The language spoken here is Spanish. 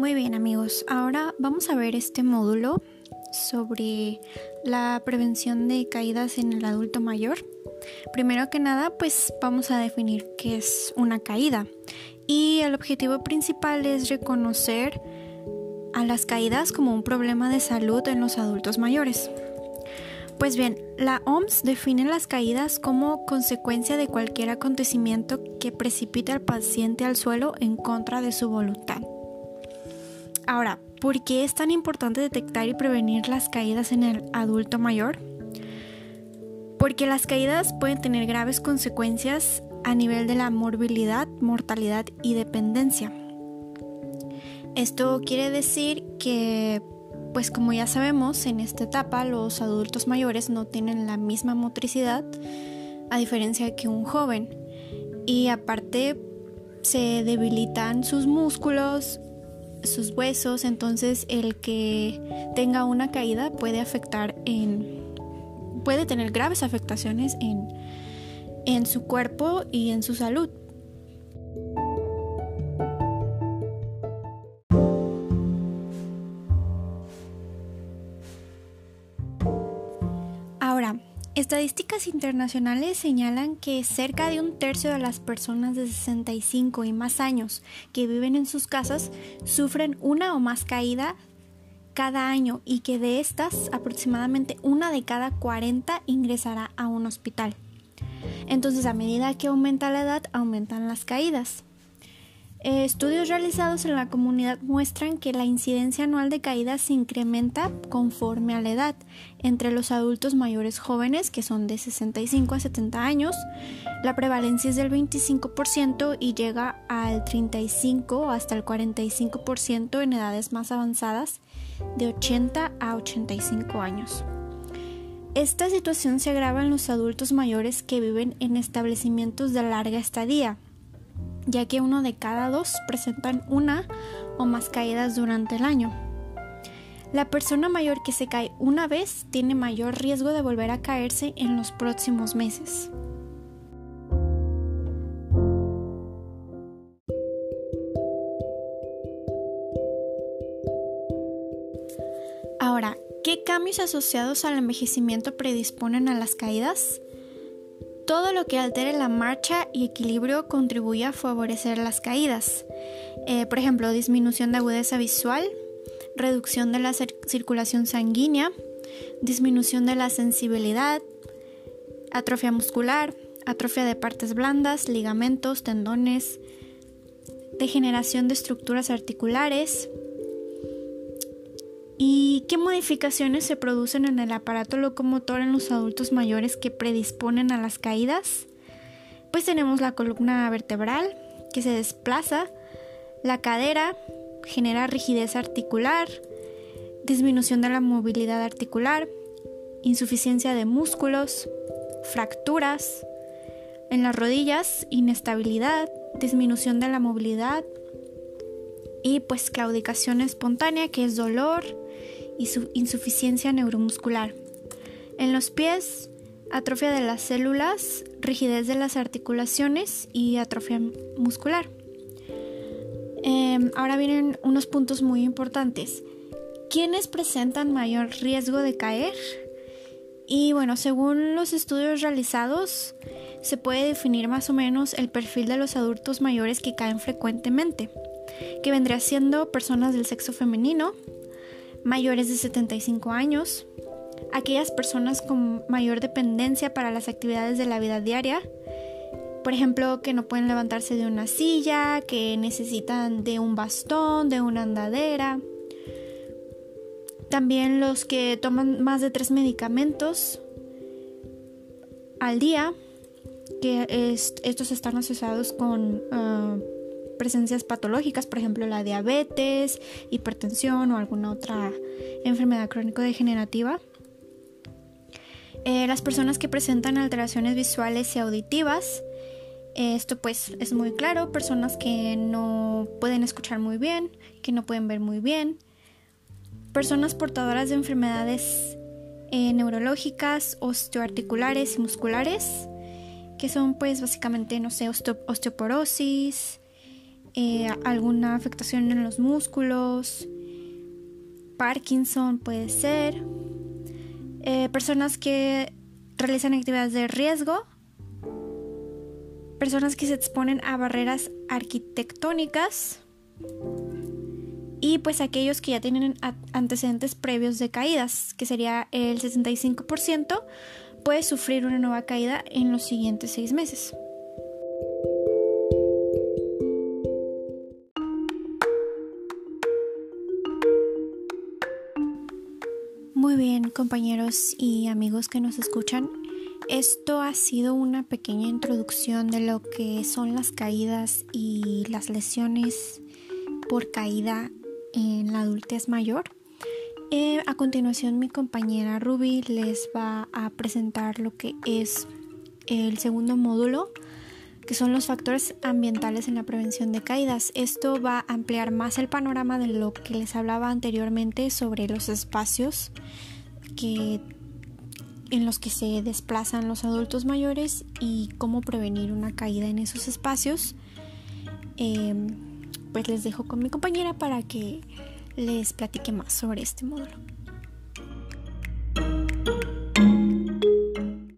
Muy bien amigos, ahora vamos a ver este módulo sobre la prevención de caídas en el adulto mayor. Primero que nada, pues vamos a definir qué es una caída. Y el objetivo principal es reconocer a las caídas como un problema de salud en los adultos mayores. Pues bien, la OMS define las caídas como consecuencia de cualquier acontecimiento que precipite al paciente al suelo en contra de su voluntad. Ahora, ¿por qué es tan importante detectar y prevenir las caídas en el adulto mayor? Porque las caídas pueden tener graves consecuencias a nivel de la morbilidad, mortalidad y dependencia. Esto quiere decir que pues como ya sabemos, en esta etapa los adultos mayores no tienen la misma motricidad a diferencia que un joven. Y aparte se debilitan sus músculos, sus huesos, entonces el que tenga una caída puede afectar en puede tener graves afectaciones en en su cuerpo y en su salud. Estadísticas internacionales señalan que cerca de un tercio de las personas de 65 y más años que viven en sus casas sufren una o más caída cada año y que de estas aproximadamente una de cada 40 ingresará a un hospital. Entonces a medida que aumenta la edad aumentan las caídas. Eh, estudios realizados en la comunidad muestran que la incidencia anual de caídas se incrementa conforme a la edad. Entre los adultos mayores jóvenes, que son de 65 a 70 años, la prevalencia es del 25% y llega al 35 hasta el 45% en edades más avanzadas, de 80 a 85 años. Esta situación se agrava en los adultos mayores que viven en establecimientos de larga estadía, ya que uno de cada dos presentan una o más caídas durante el año. La persona mayor que se cae una vez tiene mayor riesgo de volver a caerse en los próximos meses. Ahora, ¿qué cambios asociados al envejecimiento predisponen a las caídas? Todo lo que altere la marcha y equilibrio contribuye a favorecer las caídas. Eh, por ejemplo, disminución de agudeza visual, reducción de la circulación sanguínea, disminución de la sensibilidad, atrofia muscular, atrofia de partes blandas, ligamentos, tendones, degeneración de estructuras articulares, ¿Y qué modificaciones se producen en el aparato locomotor en los adultos mayores que predisponen a las caídas? Pues tenemos la columna vertebral que se desplaza, la cadera genera rigidez articular, disminución de la movilidad articular, insuficiencia de músculos, fracturas, en las rodillas, inestabilidad, disminución de la movilidad y pues claudicación espontánea que es dolor, y su insuficiencia neuromuscular. En los pies, atrofia de las células, rigidez de las articulaciones y atrofia muscular. Em, ahora vienen unos puntos muy importantes. ¿Quiénes presentan mayor riesgo de caer? Y bueno, según los estudios realizados, se puede definir más o menos el perfil de los adultos mayores que caen frecuentemente, que vendría siendo personas del sexo femenino, mayores de 75 años, aquellas personas con mayor dependencia para las actividades de la vida diaria, por ejemplo, que no pueden levantarse de una silla, que necesitan de un bastón, de una andadera. También los que toman más de tres medicamentos al día, que estos están asociados con ah, presencias patológicas, por ejemplo la diabetes, hipertensión o alguna otra enfermedad crónico-degenerativa. Eh, las personas que presentan alteraciones visuales y auditivas, esto pues es muy claro, personas que no pueden escuchar muy bien, que no pueden ver muy bien, personas portadoras de enfermedades eh, neurológicas, osteoarticulares y musculares, que son pues básicamente, no sé, osteoporosis, eh, alguna afectación en los músculos, Parkinson puede ser, eh, personas que realizan actividades de riesgo, personas que se exponen a barreras arquitectónicas y pues aquellos que ya tienen antecedentes previos de caídas, que sería el 65%, puede sufrir una nueva caída en los siguientes seis meses. Muy bien, compañeros y amigos que nos escuchan. Esto ha sido una pequeña introducción de lo que son las caídas y las lesiones por caída en la adultez mayor. Eh, a continuación mi compañera Ruby les va a presentar lo que es el segundo módulo, que son los factores ambientales en la prevención de caídas. Esto va a ampliar más el panorama de lo que les hablaba anteriormente sobre los espacios que, en los que se desplazan los adultos mayores y cómo prevenir una caída en esos espacios. Em, pues les dejo con mi compañera para que les platique más sobre este módulo.